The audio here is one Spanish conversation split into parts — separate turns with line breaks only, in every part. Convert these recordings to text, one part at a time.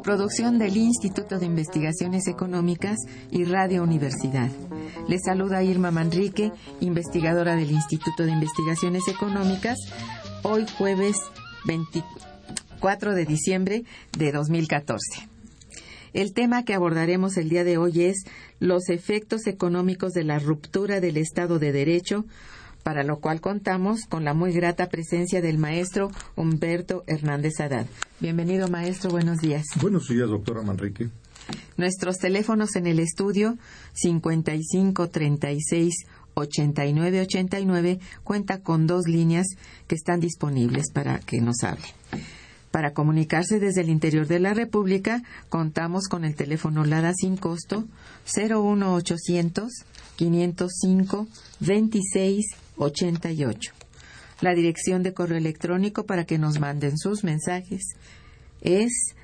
coproducción del Instituto de Investigaciones Económicas y Radio Universidad. Les saluda Irma Manrique, investigadora del Instituto de Investigaciones Económicas, hoy jueves 24 de diciembre de 2014. El tema que abordaremos el día de hoy es los efectos económicos de la ruptura del Estado de Derecho, para lo cual contamos con la muy grata presencia del maestro Humberto Hernández Haddad. Bienvenido, maestro, buenos días.
Buenos días, doctora Manrique.
Nuestros teléfonos en el estudio 55 36 89 89 cuenta con dos líneas que están disponibles para que nos hablen. Para comunicarse desde el interior de la República, contamos con el teléfono LADA sin costo 01800 505 26 88. La dirección de correo electrónico para que nos manden sus mensajes es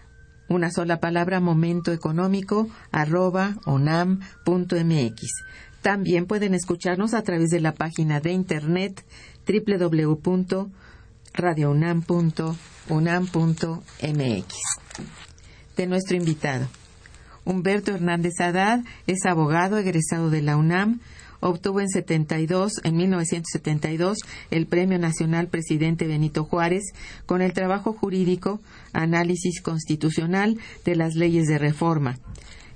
una sola palabra momentoeconómico arroba onam.mx. También pueden escucharnos a través de la página de internet www.radiounam.unam.mx. De nuestro invitado. Humberto Hernández Haddad es abogado egresado de la UNAM, obtuvo en 72, en 1972 el Premio Nacional Presidente Benito Juárez con el trabajo jurídico Análisis Constitucional de las Leyes de Reforma.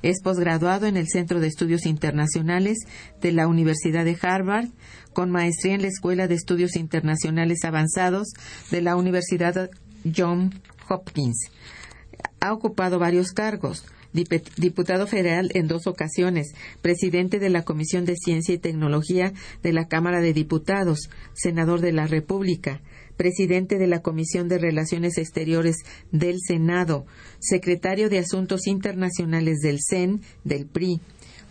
Es posgraduado en el Centro de Estudios Internacionales de la Universidad de Harvard, con maestría en la Escuela de Estudios Internacionales Avanzados de la Universidad John Hopkins. Ha ocupado varios cargos diputado federal en dos ocasiones, presidente de la Comisión de Ciencia y Tecnología de la Cámara de Diputados, senador de la República, presidente de la Comisión de Relaciones Exteriores del Senado, secretario de Asuntos Internacionales del CEN, del PRI,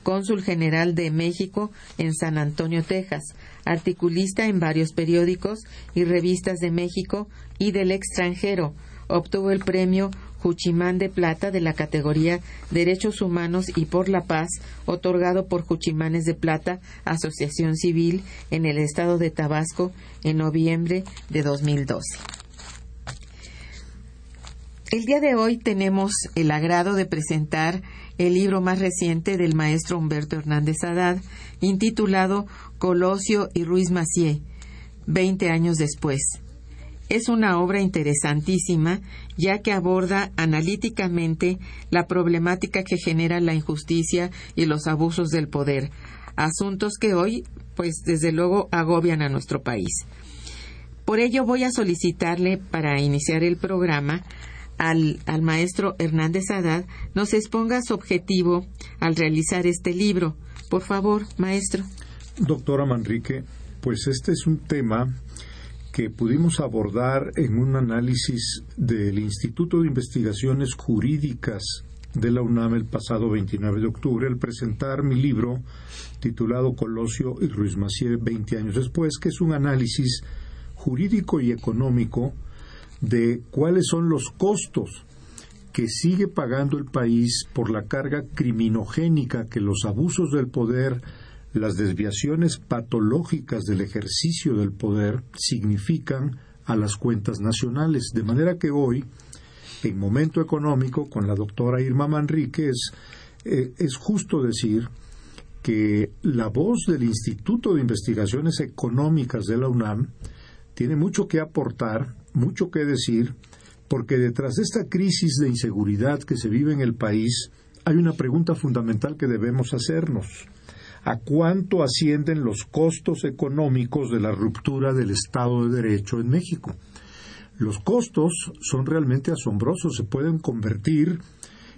cónsul general de México en San Antonio, Texas, articulista en varios periódicos y revistas de México y del extranjero, obtuvo el premio Juchimán de Plata de la categoría Derechos Humanos y por la Paz, otorgado por Juchimanes de Plata, Asociación Civil, en el estado de Tabasco en noviembre de 2012. El día de hoy tenemos el agrado de presentar el libro más reciente del maestro Humberto Hernández Haddad, intitulado Colosio y Ruiz Macié, 20 años después. Es una obra interesantísima, ya que aborda analíticamente la problemática que genera la injusticia y los abusos del poder, asuntos que hoy, pues desde luego, agobian a nuestro país. Por ello voy a solicitarle, para iniciar el programa, al, maestro Hernández Haddad nos exponga su objetivo al realizar este libro. Por favor, maestro.
Doctora Manrique, pues este es un tema que pudimos abordar en un análisis del Instituto de Investigaciones Jurídicas de la UNAM el pasado 29 de octubre al presentar mi libro titulado Colosio y Ruiz Macié 20 años después, que es un análisis jurídico y económico de cuáles son los costos que sigue pagando el país por la carga criminogénica que los abusos del poder, las desviaciones patológicas del ejercicio del poder significan a las cuentas nacionales. De manera que hoy, en momento económico, con la doctora Irma Manríquez, eh, es justo decir que la voz del Instituto de Investigaciones Económicas de la UNAM tiene mucho que aportar mucho que decir, porque detrás de esta crisis de inseguridad que se vive en el país hay una pregunta fundamental que debemos hacernos. ¿A cuánto ascienden los costos económicos de la ruptura del Estado de Derecho en México? Los costos son realmente asombrosos, se pueden convertir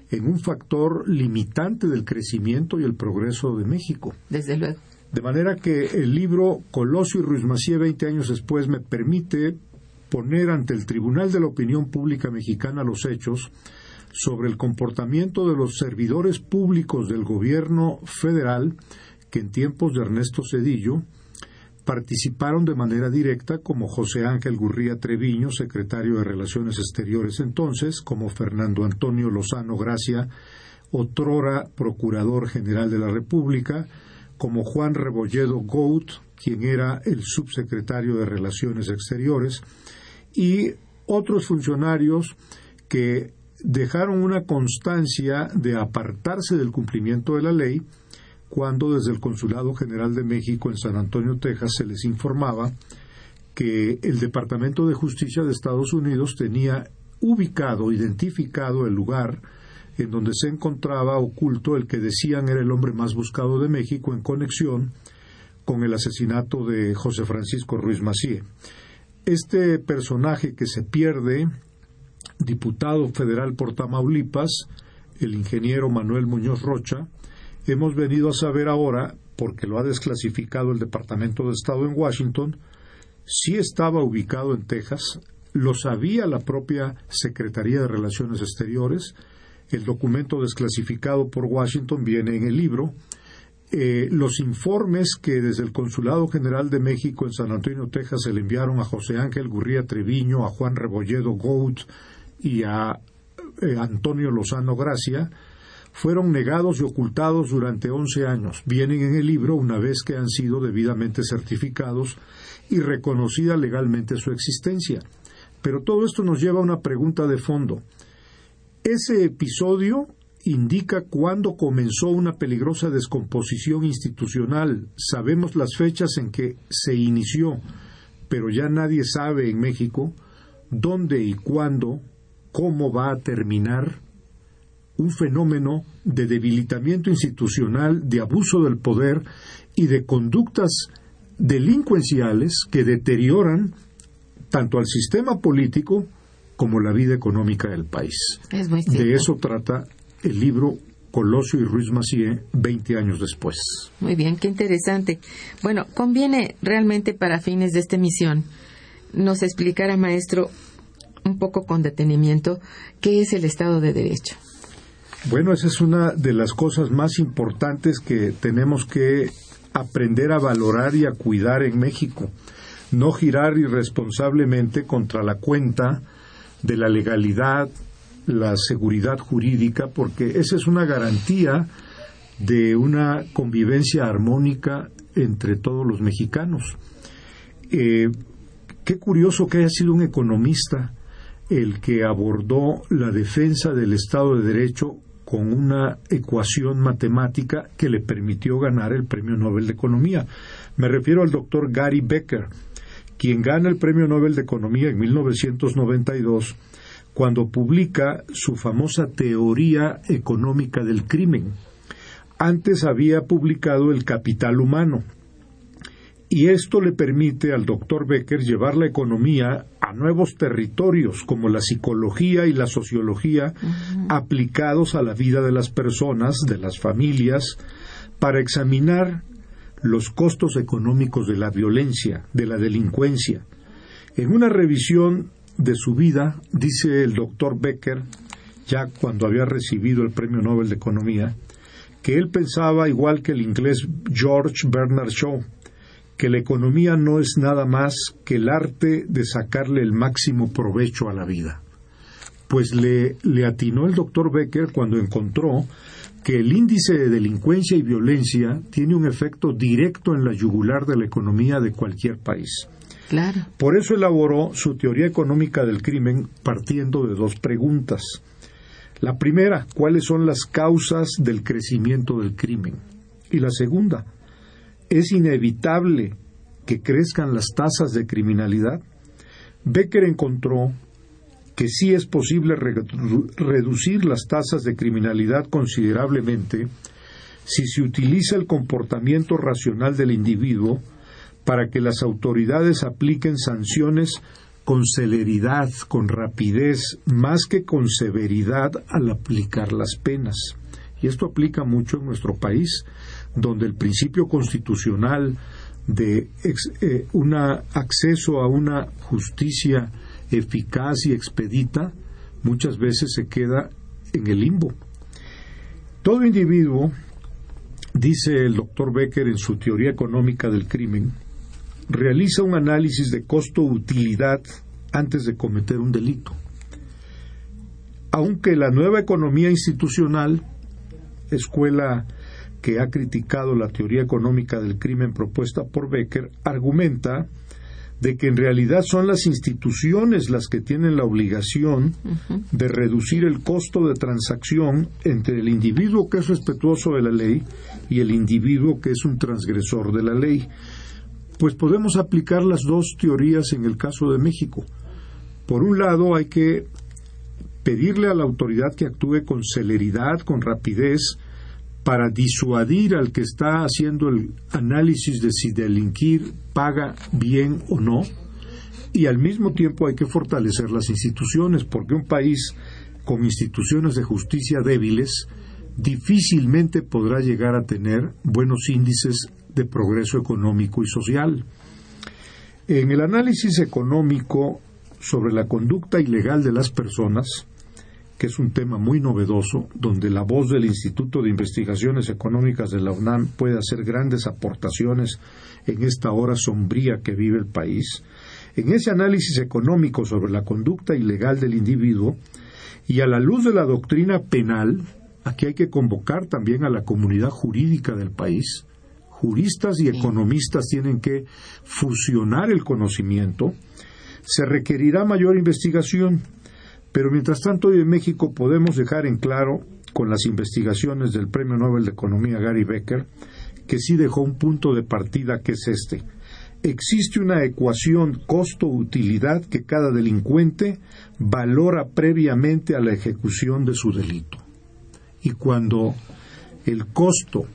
en un factor limitante del crecimiento y el progreso de México.
Desde luego.
De manera que el libro Colosio y Ruiz Macié, 20 años después, me permite poner ante el Tribunal de la Opinión Pública Mexicana los hechos sobre el comportamiento de los servidores públicos del gobierno federal que en tiempos de Ernesto Cedillo participaron de manera directa como José Ángel Gurría Treviño, secretario de Relaciones Exteriores entonces, como Fernando Antonio Lozano Gracia, otrora Procurador General de la República, como Juan Rebolledo Gout, quien era el subsecretario de Relaciones Exteriores, y otros funcionarios que dejaron una constancia de apartarse del cumplimiento de la ley cuando desde el Consulado General de México en San Antonio, Texas, se les informaba que el Departamento de Justicia de Estados Unidos tenía ubicado, identificado el lugar en donde se encontraba oculto el que decían era el hombre más buscado de México en conexión con el asesinato de José Francisco Ruiz Macié. Este personaje que se pierde, diputado federal por Tamaulipas, el ingeniero Manuel Muñoz Rocha, hemos venido a saber ahora, porque lo ha desclasificado el Departamento de Estado en Washington, si estaba ubicado en Texas, lo sabía la propia Secretaría de Relaciones Exteriores, el documento desclasificado por Washington viene en el libro, eh, los informes que desde el Consulado General de México en San Antonio, Texas, se le enviaron a José Ángel Gurría Treviño, a Juan Rebolledo Gout y a eh, Antonio Lozano Gracia, fueron negados y ocultados durante once años. Vienen en el libro una vez que han sido debidamente certificados y reconocida legalmente su existencia. Pero todo esto nos lleva a una pregunta de fondo. Ese episodio indica cuándo comenzó una peligrosa descomposición institucional. Sabemos las fechas en que se inició, pero ya nadie sabe en México dónde y cuándo, cómo va a terminar un fenómeno de debilitamiento institucional, de abuso del poder y de conductas delincuenciales que deterioran tanto al sistema político como la vida económica del país. de eso trata el libro Colosio y Ruiz Macié 20 años después.
Muy bien, qué interesante. Bueno, conviene realmente para fines de esta emisión nos explicara, maestro, un poco con detenimiento, qué es el Estado de Derecho.
Bueno, esa es una de las cosas más importantes que tenemos que aprender a valorar y a cuidar en México. No girar irresponsablemente contra la cuenta de la legalidad, la seguridad jurídica, porque esa es una garantía de una convivencia armónica entre todos los mexicanos. Eh, qué curioso que haya sido un economista el que abordó la defensa del Estado de Derecho con una ecuación matemática que le permitió ganar el Premio Nobel de Economía. Me refiero al doctor Gary Becker, quien gana el Premio Nobel de Economía en 1992 cuando publica su famosa teoría económica del crimen. Antes había publicado El Capital Humano, y esto le permite al doctor Becker llevar la economía a nuevos territorios como la psicología y la sociología aplicados a la vida de las personas, de las familias, para examinar los costos económicos de la violencia, de la delincuencia. En una revisión de su vida, dice el doctor Becker, ya cuando había recibido el Premio Nobel de Economía, que él pensaba igual que el inglés George Bernard Shaw, que la economía no es nada más que el arte de sacarle el máximo provecho a la vida. Pues le, le atinó el doctor Becker cuando encontró que el índice de delincuencia y violencia tiene un efecto directo en la yugular de la economía de cualquier país.
Claro.
Por eso elaboró su teoría económica del crimen partiendo de dos preguntas. La primera, ¿cuáles son las causas del crecimiento del crimen? Y la segunda, ¿es inevitable que crezcan las tasas de criminalidad? Becker encontró que sí es posible reducir las tasas de criminalidad considerablemente si se utiliza el comportamiento racional del individuo para que las autoridades apliquen sanciones con celeridad, con rapidez, más que con severidad al aplicar las penas. Y esto aplica mucho en nuestro país, donde el principio constitucional de eh, un acceso a una justicia eficaz y expedita muchas veces se queda en el limbo. Todo individuo, dice el doctor Becker en su teoría económica del crimen, realiza un análisis de costo-utilidad antes de cometer un delito. Aunque la nueva economía institucional, escuela que ha criticado la teoría económica del crimen propuesta por Becker, argumenta de que en realidad son las instituciones las que tienen la obligación de reducir el costo de transacción entre el individuo que es respetuoso de la ley y el individuo que es un transgresor de la ley. Pues podemos aplicar las dos teorías en el caso de México. Por un lado, hay que pedirle a la autoridad que actúe con celeridad, con rapidez, para disuadir al que está haciendo el análisis de si delinquir paga bien o no, y al mismo tiempo hay que fortalecer las instituciones, porque un país con instituciones de justicia débiles difícilmente podrá llegar a tener buenos índices de progreso económico y social. En el análisis económico sobre la conducta ilegal de las personas, que es un tema muy novedoso, donde la voz del Instituto de Investigaciones Económicas de la UNAM puede hacer grandes aportaciones en esta hora sombría que vive el país. En ese análisis económico sobre la conducta ilegal del individuo y a la luz de la doctrina penal, aquí hay que convocar también a la comunidad jurídica del país. Juristas y economistas tienen que fusionar el conocimiento. Se requerirá mayor investigación, pero mientras tanto, hoy en México podemos dejar en claro, con las investigaciones del Premio Nobel de Economía Gary Becker, que sí dejó un punto de partida que es este. Existe una ecuación costo-utilidad que cada delincuente valora previamente a la ejecución de su delito. Y cuando el costo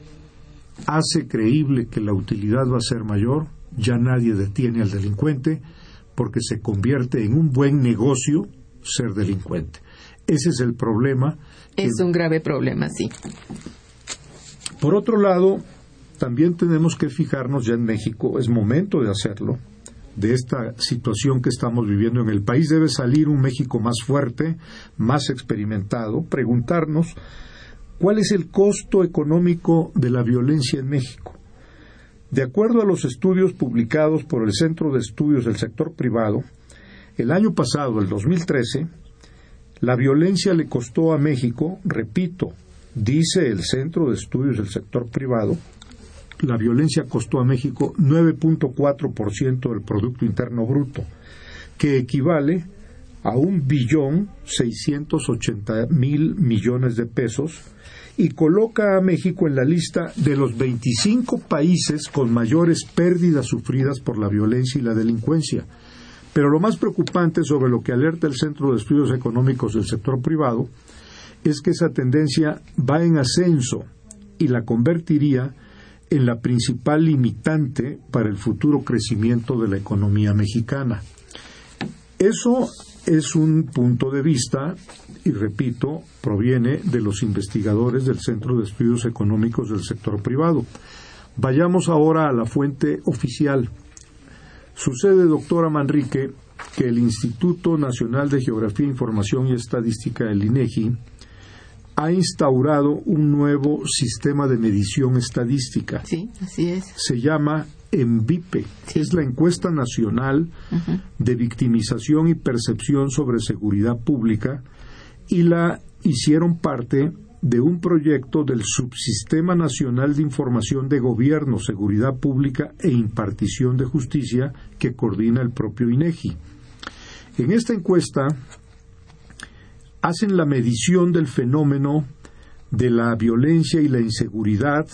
hace creíble que la utilidad va a ser mayor, ya nadie detiene al delincuente porque se convierte en un buen negocio ser delincuente. Ese es el problema.
Es un grave problema, sí.
Por otro lado, también tenemos que fijarnos ya en México, es momento de hacerlo, de esta situación que estamos viviendo en el país. Debe salir un México más fuerte, más experimentado, preguntarnos cuál es el costo económico de la violencia en México. De acuerdo a los estudios publicados por el Centro de Estudios del Sector Privado, El año pasado, el 2013, la violencia le costó a México, repito, dice el Centro de Estudios del Sector Privado, la violencia costó a México 9.4% del Producto Interno Bruto, que equivale a un billón 680 mil millones de pesos y coloca a México en la lista de los 25 países con mayores pérdidas sufridas por la violencia y la delincuencia. Pero lo más preocupante sobre lo que alerta el Centro de Estudios Económicos del sector privado es que esa tendencia va en ascenso y la convertiría en la principal limitante para el futuro crecimiento de la economía mexicana. Eso es un punto de vista, y repito, proviene de los investigadores del Centro de Estudios Económicos del Sector Privado. Vayamos ahora a la fuente oficial. Sucede, doctora Manrique, que el Instituto Nacional de Geografía, Información y Estadística, el INEGI, ha instaurado un nuevo sistema de medición estadística.
Sí, así es.
Se llama ENVIPE, es la encuesta nacional de victimización y percepción sobre seguridad pública y la hicieron parte de un proyecto del Subsistema Nacional de Información de Gobierno, Seguridad Pública e Impartición de Justicia que coordina el propio INEGI. En esta encuesta hacen la medición del fenómeno de la violencia y la inseguridad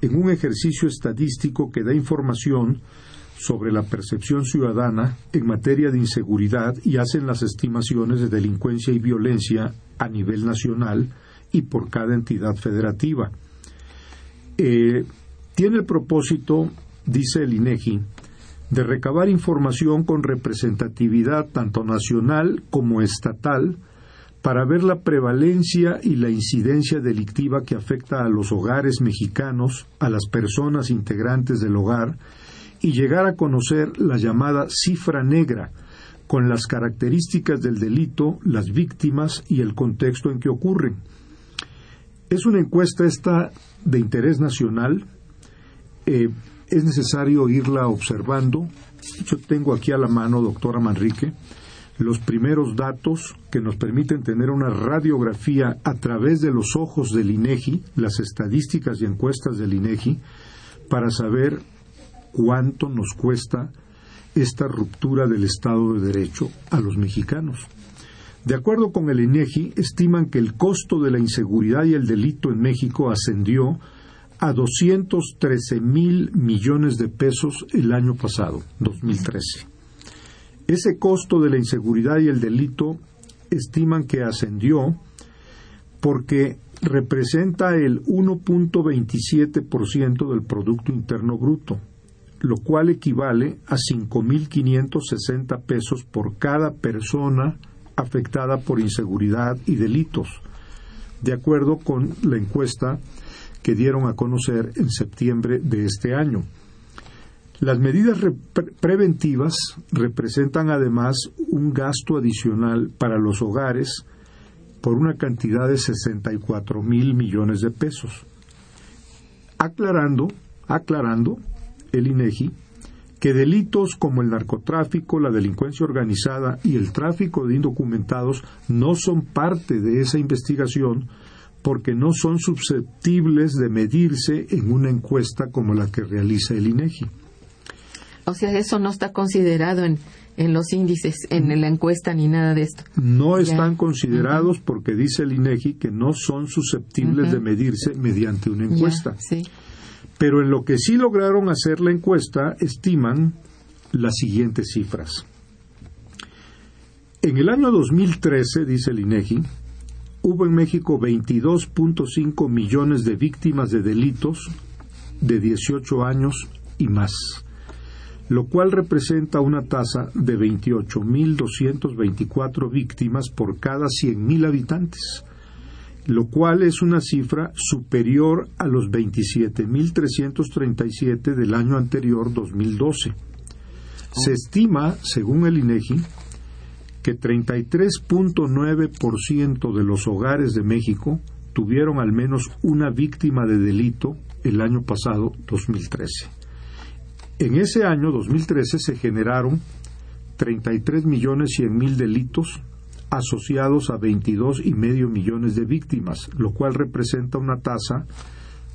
en un ejercicio estadístico que da información sobre la percepción ciudadana en materia de inseguridad y hacen las estimaciones de delincuencia y violencia a nivel nacional y por cada entidad federativa. Eh, tiene el propósito, dice el INEGI, de recabar información con representatividad tanto nacional como estatal para ver la prevalencia y la incidencia delictiva que afecta a los hogares mexicanos, a las personas integrantes del hogar, y llegar a conocer la llamada cifra negra, con las características del delito, las víctimas y el contexto en que ocurren. Es una encuesta esta de interés nacional. Eh, es necesario irla observando. Yo tengo aquí a la mano, doctora Manrique, los primeros datos que nos permiten tener una radiografía a través de los ojos del INEGI, las estadísticas y encuestas del INEGI, para saber cuánto nos cuesta esta ruptura del Estado de Derecho a los mexicanos. De acuerdo con el INEGI, estiman que el costo de la inseguridad y el delito en México ascendió a 213 mil millones de pesos el año pasado, 2013. Ese costo de la inseguridad y el delito estiman que ascendió porque representa el 1.27% del Producto Interno Bruto, lo cual equivale a 5.560 pesos por cada persona afectada por inseguridad y delitos, de acuerdo con la encuesta que dieron a conocer en septiembre de este año. Las medidas preventivas representan además un gasto adicional para los hogares por una cantidad de 64 mil millones de pesos. Aclarando, aclarando, el INEGI que delitos como el narcotráfico, la delincuencia organizada y el tráfico de indocumentados no son parte de esa investigación porque no son susceptibles de medirse en una encuesta como la que realiza el INEGI.
O sea, eso no está considerado en, en los índices, en la encuesta ni nada de esto.
No están considerados porque dice el INEGI que no son susceptibles de medirse mediante una encuesta. Pero en lo que sí lograron hacer la encuesta, estiman las siguientes cifras. En el año 2013, dice el INEGI, hubo en México 22.5 millones de víctimas de delitos de 18 años y más lo cual representa una tasa de 28.224 víctimas por cada 100.000 habitantes, lo cual es una cifra superior a los 27.337 del año anterior 2012. Se estima, según el INEGI, que 33.9% de los hogares de México tuvieron al menos una víctima de delito el año pasado 2013. En ese año, 2013, se generaron 33 millones 100 mil delitos asociados a 22 y medio millones de víctimas, lo cual representa una tasa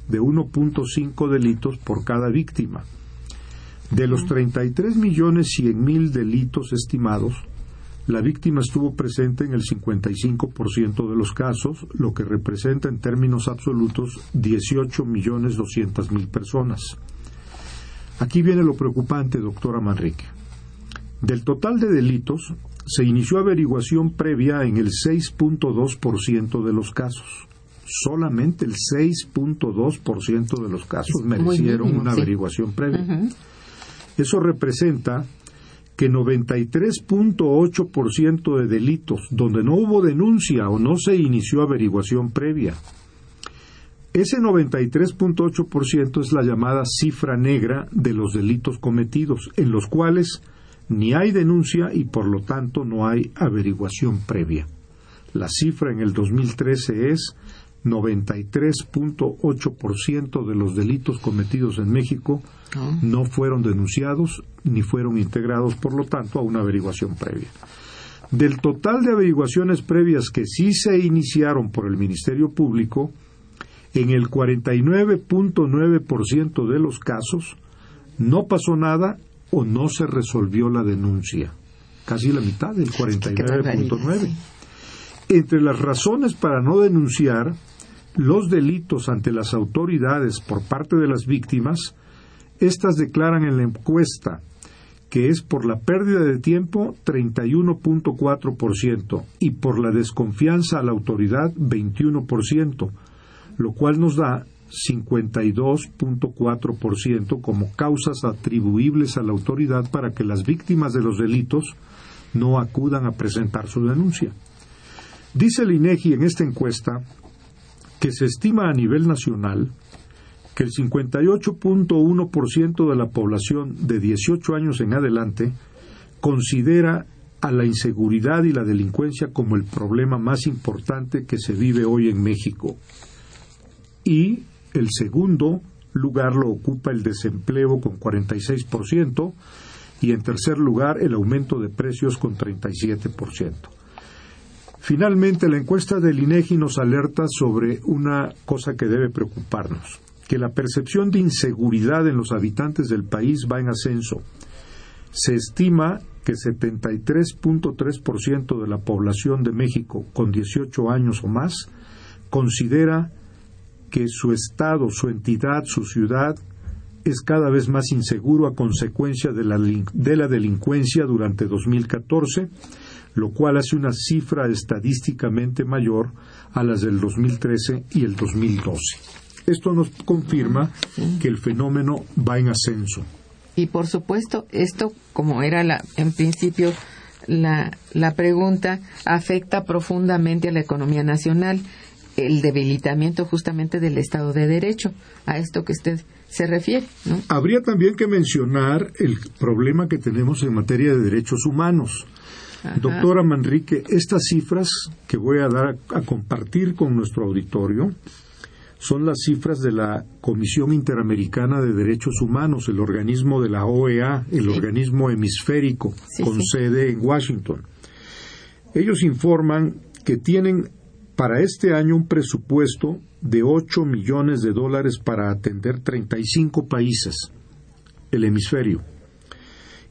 de 1.5 delitos por cada víctima. De los 33 millones 100 mil delitos estimados, la víctima estuvo presente en el 55% de los casos, lo que representa en términos absolutos 18 millones 200 mil personas. Aquí viene lo preocupante, doctora Manrique. Del total de delitos, se inició averiguación previa en el 6.2% de los casos. Solamente el 6.2% de los casos merecieron una averiguación previa. Eso representa que 93.8% de delitos donde no hubo denuncia o no se inició averiguación previa. Ese 93.8% es la llamada cifra negra de los delitos cometidos, en los cuales ni hay denuncia y por lo tanto no hay averiguación previa. La cifra en el 2013 es 93.8% de los delitos cometidos en México ah. no fueron denunciados ni fueron integrados, por lo tanto, a una averiguación previa. Del total de averiguaciones previas que sí se iniciaron por el Ministerio Público, en el 49.9% de los casos no pasó nada o no se resolvió la denuncia. Casi la mitad, del 49.9. Entre las razones para no denunciar los delitos ante las autoridades por parte de las víctimas, estas declaran en la encuesta que es por la pérdida de tiempo 31.4% y por la desconfianza a la autoridad 21%, lo cual nos da 52.4% como causas atribuibles a la autoridad para que las víctimas de los delitos no acudan a presentar su denuncia. Dice el INEGI en esta encuesta que se estima a nivel nacional que el 58.1% de la población de 18 años en adelante considera a la inseguridad y la delincuencia como el problema más importante que se vive hoy en México. Y el segundo lugar lo ocupa el desempleo con 46% y en tercer lugar el aumento de precios con 37%. Finalmente, la encuesta del INEGI nos alerta sobre una cosa que debe preocuparnos, que la percepción de inseguridad en los habitantes del país va en ascenso. Se estima que 73.3% de la población de México con 18 años o más considera que su estado, su entidad, su ciudad es cada vez más inseguro a consecuencia de la, de la delincuencia durante 2014 lo cual hace una cifra estadísticamente mayor a las del 2013 y el 2012. Esto nos confirma que el fenómeno va en ascenso.
Y por supuesto, esto, como era la, en principio la, la pregunta, afecta profundamente a la economía nacional, el debilitamiento justamente del Estado de Derecho, a esto que usted se refiere.
Habría también que mencionar el problema que tenemos en materia de derechos humanos. Doctora Manrique, estas cifras que voy a dar a, compartir con nuestro auditorio son las cifras de la Comisión Interamericana de Derechos Humanos, el organismo de la OEA, el organismo hemisférico con sede en Washington. Ellos informan que tienen para este año un presupuesto de 8 millones de dólares para atender 35 países, el hemisferio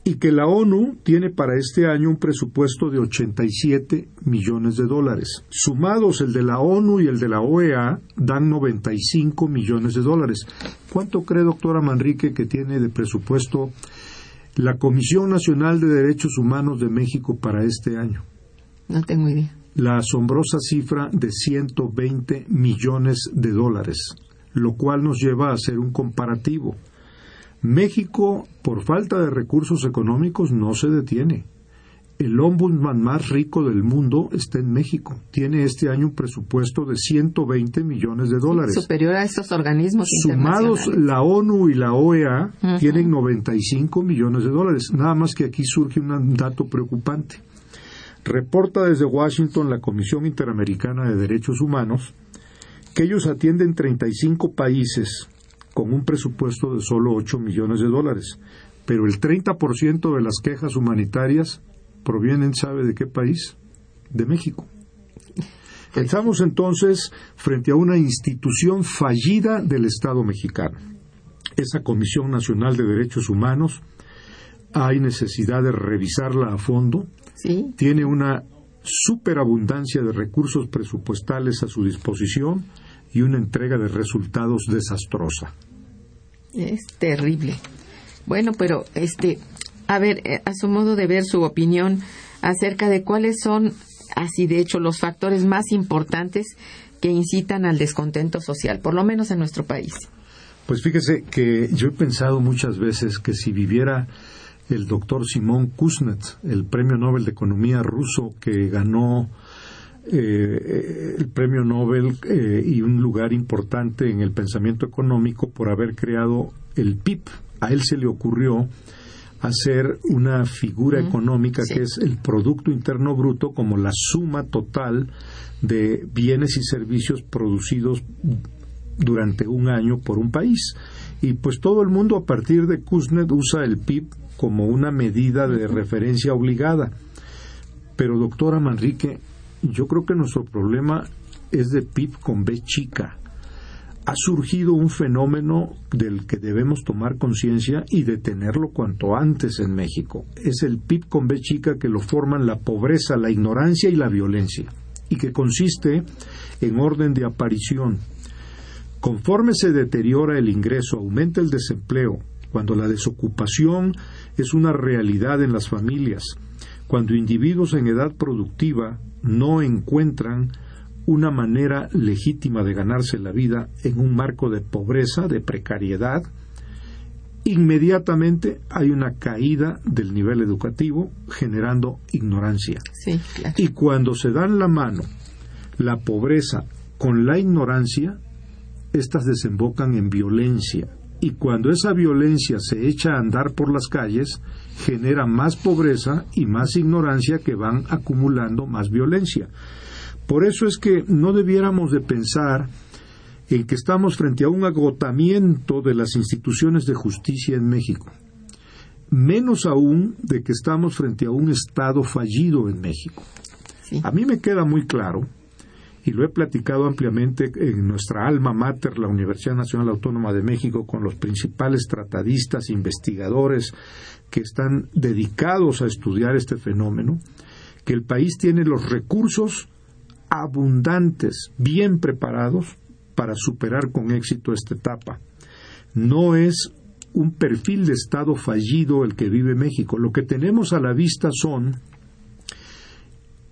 y que la ONU tiene para este año un presupuesto de 87 millones de dólares. Sumados el de la ONU y el de la OEA dan 95 millones de dólares. ¿Cuánto cree, doctora Manrique, que tiene de presupuesto la Comisión Nacional de Derechos Humanos de México para este año?
No tengo idea.
La asombrosa cifra de 120 millones de dólares, lo cual nos lleva a hacer un comparativo. México, por falta de recursos económicos, no se detiene. El ombudsman más rico del mundo está en México. Tiene este año un presupuesto de 120 millones de dólares.
superior a estos organismos
Sumados la ONU y la OEA tienen 95 millones de dólares. Nada más que aquí surge un dato preocupante. Reporta desde Washington la Comisión Interamericana de Derechos Humanos que ellos atienden 35 países con un presupuesto de solo 8 millones de dólares, pero el 30% de las quejas humanitarias provienen, ¿sabe de qué país? De México. Estamos entonces frente a una institución fallida del Estado mexicano. Esa Comisión Nacional de Derechos Humanos hay necesidad de revisarla a fondo.
Sí.
Tiene una superabundancia de recursos presupuestales a su disposición y una entrega de resultados desastrosa.
Es terrible. Bueno, pero este, a ver, eh, a su modo de ver su opinión acerca de cuáles son, así de hecho, los factores más importantes que incitan al descontento social, por lo menos en nuestro país.
Pues fíjese que yo he pensado muchas veces que si viviera el doctor Simón Kuznets, el premio Nobel de Economía ruso que ganó eh, el premio Nobel eh, y un lugar importante en el pensamiento económico por haber creado el PIB. A él se le ocurrió hacer una figura económica que es el Producto Interno Bruto como la suma total de bienes y servicios producidos durante un año por un país. Y pues todo el mundo a partir de Kuznets usa el PIB como una medida de referencia obligada. Pero doctora Manrique, yo creo que nuestro problema es de PIB con B chica. Ha surgido un fenómeno del que debemos tomar conciencia y detenerlo cuanto antes en México. Es el PIB con B chica que lo forman la pobreza, la ignorancia y la violencia, y que consiste en orden de aparición. Conforme se deteriora el ingreso, aumenta el desempleo, cuando la desocupación es una realidad en las familias, cuando individuos en edad productiva no encuentran una manera legítima de ganarse la vida en un marco de pobreza, de precariedad, inmediatamente hay una caída del nivel educativo generando ignorancia.
Sí, claro.
Y cuando se dan la mano la pobreza con la ignorancia, éstas desembocan en violencia. Y cuando esa violencia se echa a andar por las calles, genera más pobreza y más ignorancia que van acumulando más violencia. Por eso es que no debiéramos de pensar en que estamos frente a un agotamiento de las instituciones de justicia en México. Menos aún de que estamos frente a un Estado fallido en México.
Sí.
A mí me queda muy claro, y lo he platicado ampliamente en nuestra alma mater, la Universidad Nacional Autónoma de México, con los principales tratadistas, investigadores que están dedicados a estudiar este fenómeno, que el país tiene los recursos abundantes, bien preparados para superar con éxito esta etapa. No es un perfil de Estado fallido el que vive México. Lo que tenemos a la vista son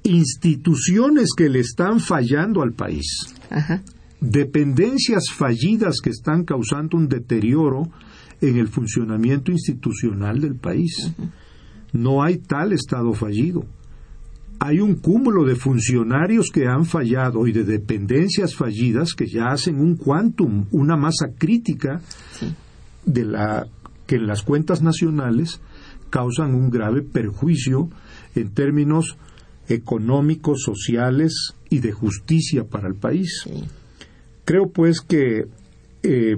instituciones que le están fallando al país,
Ajá.
dependencias fallidas que están causando un deterioro en el funcionamiento institucional del país. No hay tal Estado fallido. Hay un cúmulo de funcionarios que han fallado y de dependencias fallidas que ya hacen un quantum, una masa crítica de la que en las cuentas nacionales causan un grave perjuicio en términos económicos, sociales y de justicia para el país.
Sí.
Creo pues que eh,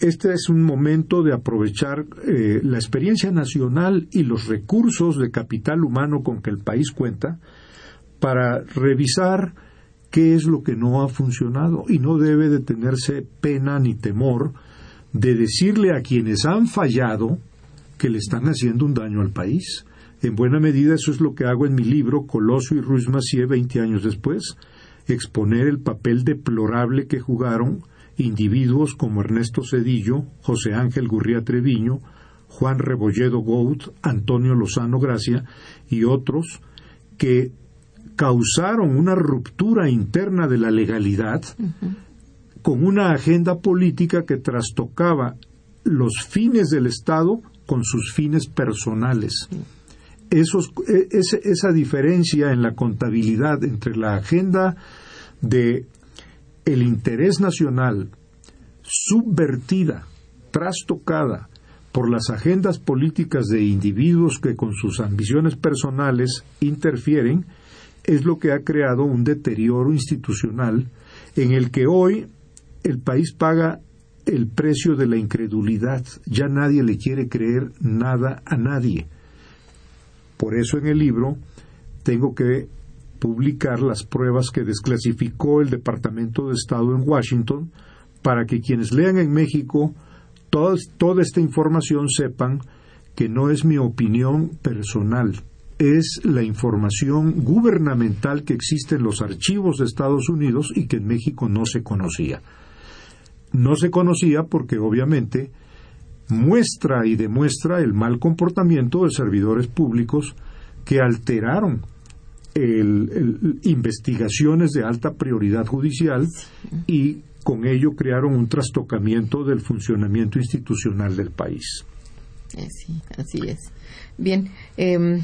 este es un momento de aprovechar eh, la experiencia nacional y los recursos de capital humano con que el país cuenta para revisar qué es lo que no ha funcionado y no debe de tenerse pena ni temor de decirle a quienes han fallado que le están haciendo un daño al país. En buena medida eso es lo que hago en mi libro Coloso y Ruiz Macié 20 años después, exponer el papel deplorable que jugaron individuos como Ernesto Cedillo, José Ángel Gurría Treviño, Juan Rebolledo Gout, Antonio Lozano Gracia y otros que causaron una ruptura interna de la legalidad con una agenda política que trastocaba los fines del Estado con sus fines personales. Ese- esa diferencia en la contabilidad entre la agenda de el interés nacional subvertida, trastocada por las agendas políticas de individuos que con sus ambiciones personales interfieren, es lo que ha creado un deterioro institucional en el que hoy el país paga el precio de la incredulidad. Ya nadie le quiere creer nada a nadie. Por eso en el libro tengo que publicar las pruebas que desclasificó el Departamento de Estado en Washington para que quienes lean en México toda esta información sepan que no es mi opinión personal, es la información gubernamental que existe en los archivos de Estados Unidos y que en México no se conocía. No se conocía porque obviamente muestra y demuestra el mal comportamiento de servidores públicos que alteraron investigaciones de alta prioridad judicial y con ello crearon un trastocamiento del funcionamiento institucional del país.
Eh, sí, así es. Bien, em,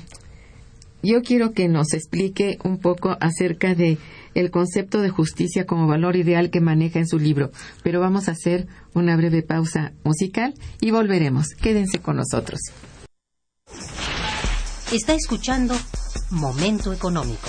yo quiero que nos explique un poco acerca de el concepto de justicia como valor ideal que maneja en su libro, pero vamos a hacer una breve pausa musical y volveremos. Quédense con nosotros.
Está escuchando Momento Económico.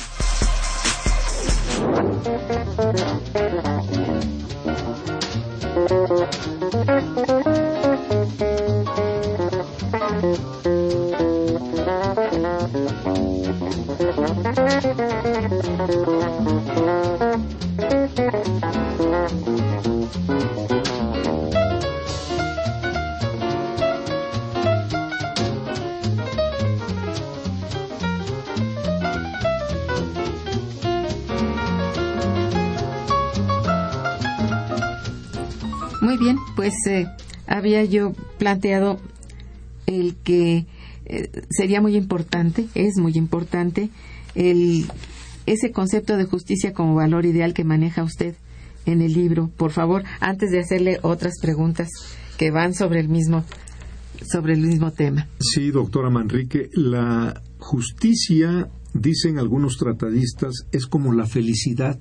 Había yo planteado el que eh, sería muy importante, es muy importante, el, ese concepto de justicia como valor ideal que maneja usted en el libro. Por favor, antes de hacerle otras preguntas que van sobre el mismo sobre el mismo tema.
Sí, doctora Manrique, la justicia, dicen algunos tratadistas, es como la felicidad.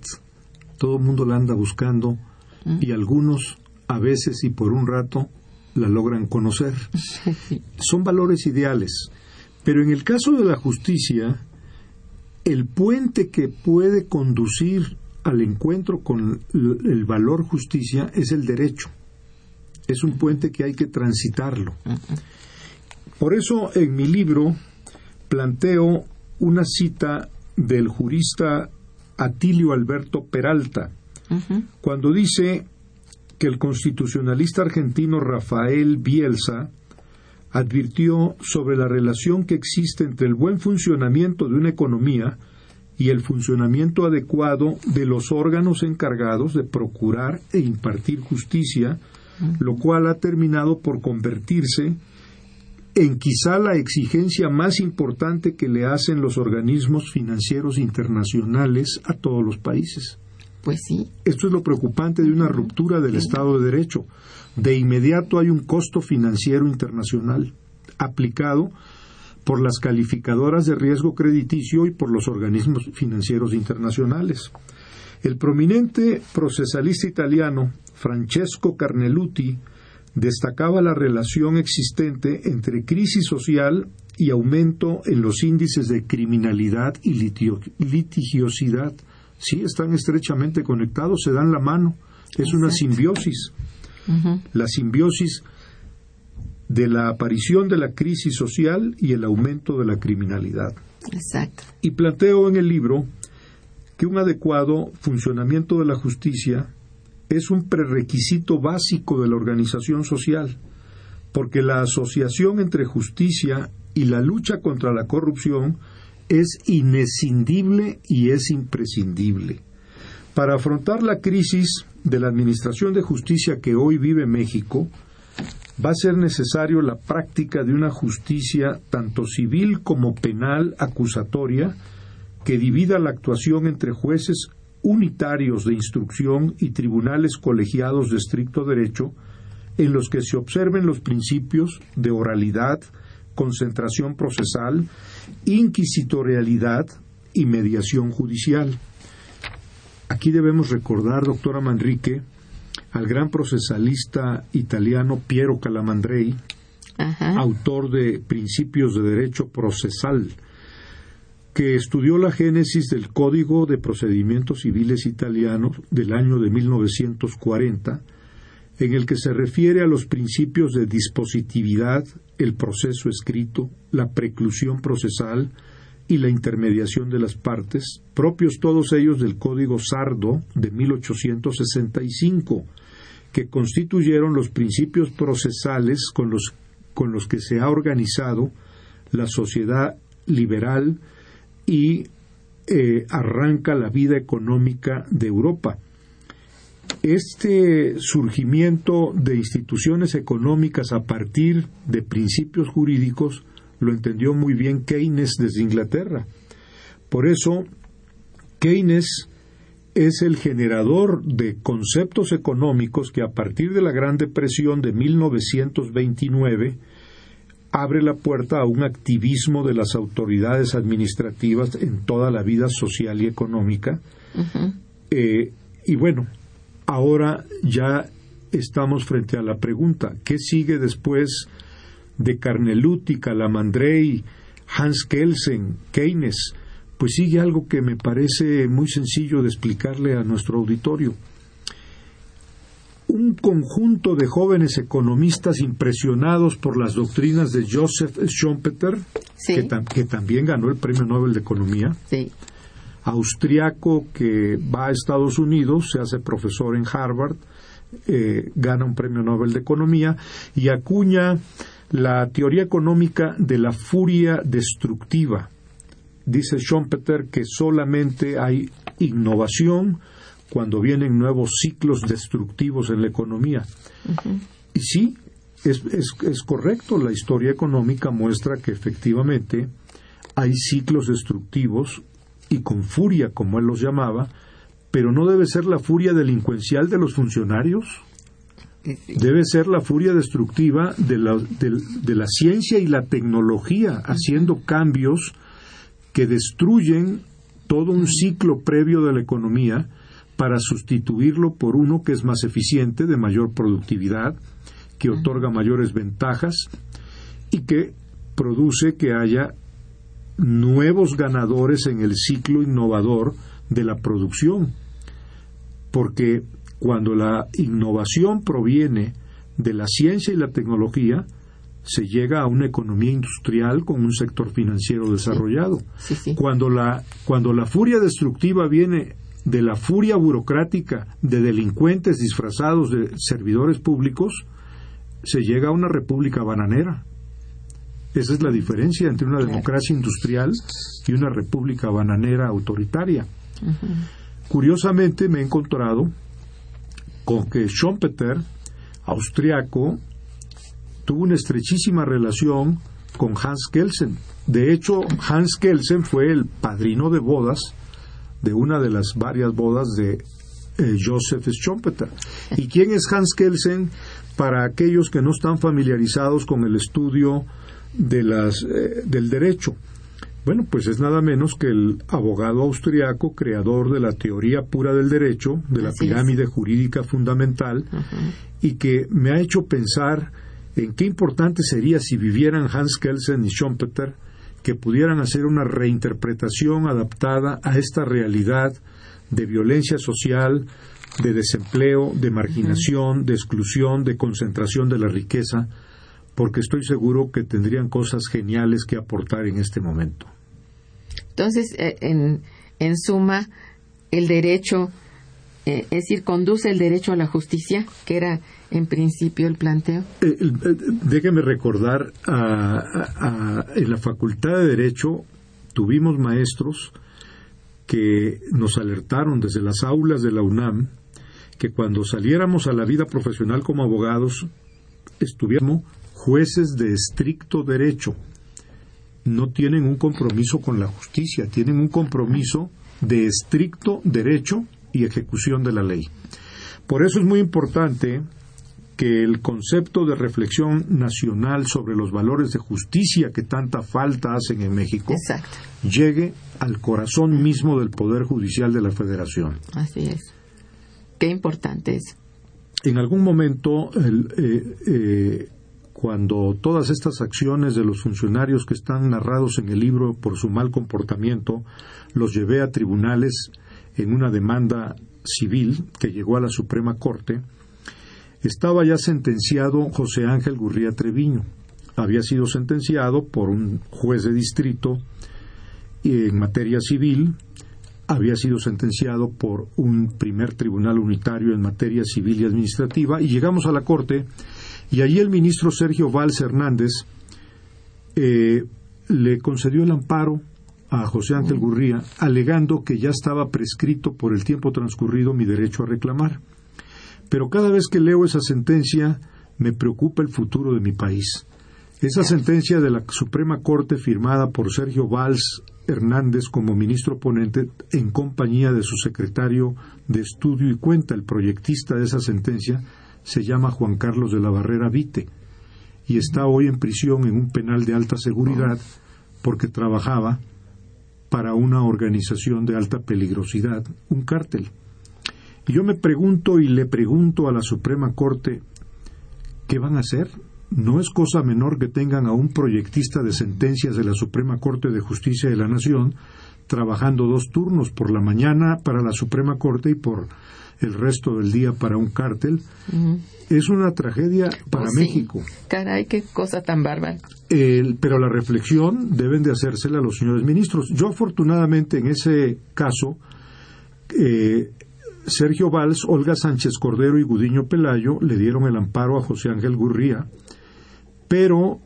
Todo el mundo la anda buscando y algunos a veces y por un rato la logran conocer. Son valores ideales. Pero en el caso de la justicia, el puente que puede conducir al encuentro con el valor justicia es el derecho. Es un puente que hay que transitarlo. Por eso en mi libro planteo una cita del jurista Atilio Alberto Peralta, cuando dice que el constitucionalista argentino Rafael Bielsa advirtió sobre la relación que existe entre el buen funcionamiento de una economía y el funcionamiento adecuado de los órganos encargados de procurar e impartir justicia, lo cual ha terminado por convertirse en quizá la exigencia más importante que le hacen los organismos financieros internacionales a todos los países.
Pues sí.
Esto es lo preocupante de una ruptura del Estado de Derecho. De inmediato hay un costo financiero internacional aplicado por las calificadoras de riesgo crediticio y por los organismos financieros internacionales. El prominente procesalista italiano Francesco Carneluti destacaba la relación existente entre crisis social y aumento en los índices de criminalidad y litigiosidad. Sí, están estrechamente conectados, se dan la mano. Es una simbiosis. La simbiosis de la aparición de la crisis social y el aumento de la criminalidad.
Exacto.
Y planteo en el libro que un adecuado funcionamiento de la justicia es un prerequisito básico de la organización social, porque la asociación entre justicia y la lucha contra la corrupción es inescindible y es imprescindible. Para afrontar la crisis de la Administración de Justicia que hoy vive México, va a ser necesario la práctica de una justicia tanto civil como penal acusatoria que divida la actuación entre jueces unitarios de instrucción y tribunales colegiados de estricto derecho en los que se observen los principios de oralidad, concentración procesal, inquisitorialidad y mediación judicial. Aquí debemos recordar, doctora Manrique, al gran procesalista italiano Piero Calamandrei, autor de Principios de Derecho Procesal, que estudió la génesis del Código de Procedimientos Civiles Italiano del año de 1940, en el que se refiere a los principios de dispositividad, el proceso escrito, la preclusión procesal y la intermediación de las partes, propios todos ellos del Código Sardo de 1865, que constituyeron los principios procesales con los, con los que se ha organizado la sociedad liberal y eh, arranca la vida económica de Europa. Este surgimiento de instituciones económicas a partir de principios jurídicos lo entendió muy bien Keynes desde Inglaterra. Por eso, Keynes es el generador de conceptos económicos que a partir de la Gran Depresión de 1929 abre la puerta a un activismo de las autoridades administrativas en toda la vida social y económica. Eh, y bueno, ahora ya estamos frente a la pregunta, ¿qué sigue después de Carneluti, Calamandrei, Hans Kelsen, Keynes? Pues sigue algo que me parece muy sencillo de explicarle a nuestro auditorio. Un conjunto de jóvenes economistas impresionados por las doctrinas de Joseph Schumpeter, que, también ganó el Premio Nobel de Economía, austriaco que va a Estados Unidos, se hace profesor en Harvard, eh, gana un Premio Nobel de Economía y acuña la teoría económica de la furia destructiva. Dice Schumpeter que solamente hay innovación, cuando vienen nuevos ciclos destructivos en la economía. Y sí, es, es, correcto, la historia económica muestra que efectivamente hay ciclos destructivos y con furia, como él los llamaba, pero no debe ser la furia delincuencial de los funcionarios, debe ser la furia destructiva de la, de la ciencia y la tecnología, haciendo cambios que destruyen todo un ciclo previo de la economía para sustituirlo por uno que es más eficiente, de mayor productividad, que otorga mayores ventajas y que produce que haya nuevos ganadores en el ciclo innovador de la producción. Porque cuando la innovación proviene de la ciencia y la tecnología, se llega a una economía industrial con un sector financiero desarrollado. Cuando, la, cuando la furia destructiva viene de la furia burocrática de delincuentes disfrazados de servidores públicos, se llega a una república bananera. Esa es la diferencia entre una democracia industrial y una república bananera autoritaria. Curiosamente me he encontrado con que Schumpeter, austriaco, tuvo una estrechísima relación con Hans Kelsen. De hecho, Hans Kelsen fue el padrino de bodas de una de las varias bodas de eh, Joseph Schumpeter. ¿Y quién es Hans Kelsen? Para aquellos que no están familiarizados con el estudio de las, eh, del derecho. Bueno, pues es nada menos que el abogado austriaco, creador de la teoría pura del derecho, de la pirámide jurídica fundamental, y que me ha hecho pensar en qué importante sería si vivieran Hans Kelsen y Schumpeter, que pudieran hacer una reinterpretación adaptada a esta realidad de violencia social, de desempleo, de marginación, de exclusión, de concentración de la riqueza, porque estoy seguro que tendrían cosas geniales que aportar en este momento.
Entonces, eh, en, en suma, el derecho, eh, es decir, conduce el derecho a la justicia, que era en principio el planteo.
Eh, déjeme recordar, en la Facultad de Derecho tuvimos maestros que nos alertaron desde las aulas de la UNAM que cuando saliéramos a la vida profesional como abogados estuviéramos jueces de estricto derecho. No tienen un compromiso con la justicia, tienen un compromiso de estricto derecho y ejecución de la ley. Por eso es muy importante que el concepto de reflexión nacional sobre los valores de justicia que tanta falta hacen en México llegue al corazón mismo del Poder Judicial de la Federación.
Así es. Qué importante es.
En algún momento eh, eh, cuando todas estas acciones de los funcionarios que están narrados en el libro por su mal comportamiento los llevé a tribunales en una demanda civil que llegó a la Suprema Corte, estaba ya sentenciado José Ángel Gurría Treviño. Había sido sentenciado por un juez de distrito en materia civil, había sido sentenciado por un primer tribunal unitario en materia civil y administrativa, y llegamos a la Corte y allí el ministro Sergio Valls Hernández eh, le concedió el amparo a José Ángel Gurría, alegando que ya estaba prescrito por el tiempo transcurrido mi derecho a reclamar. Pero cada vez que leo esa sentencia, me preocupa el futuro de mi país. Esa sentencia de la Suprema Corte firmada por Sergio Valls Hernández como ministro ponente en compañía de su secretario de estudio y cuenta el proyectista de esa sentencia se llama Juan Carlos de la Barrera Vite y está hoy en prisión en un penal de alta seguridad porque trabajaba para una organización de alta peligrosidad, un cártel. Y yo me pregunto y le pregunto a la Suprema Corte, ¿qué van a hacer? No es cosa menor que tengan a un proyectista de sentencias de la Suprema Corte de Justicia de la Nación trabajando dos turnos, por la mañana para la Suprema Corte y por el resto del día para un cártel, es una tragedia para oh, México.
Caray, qué cosa tan bárbara.
pero la reflexión deben de hacérsela a los señores ministros. Yo afortunadamente en ese caso, eh, Sergio Valls, Olga Sánchez Cordero y Gudiño Pelayo le dieron el amparo a José Ángel Gurría, pero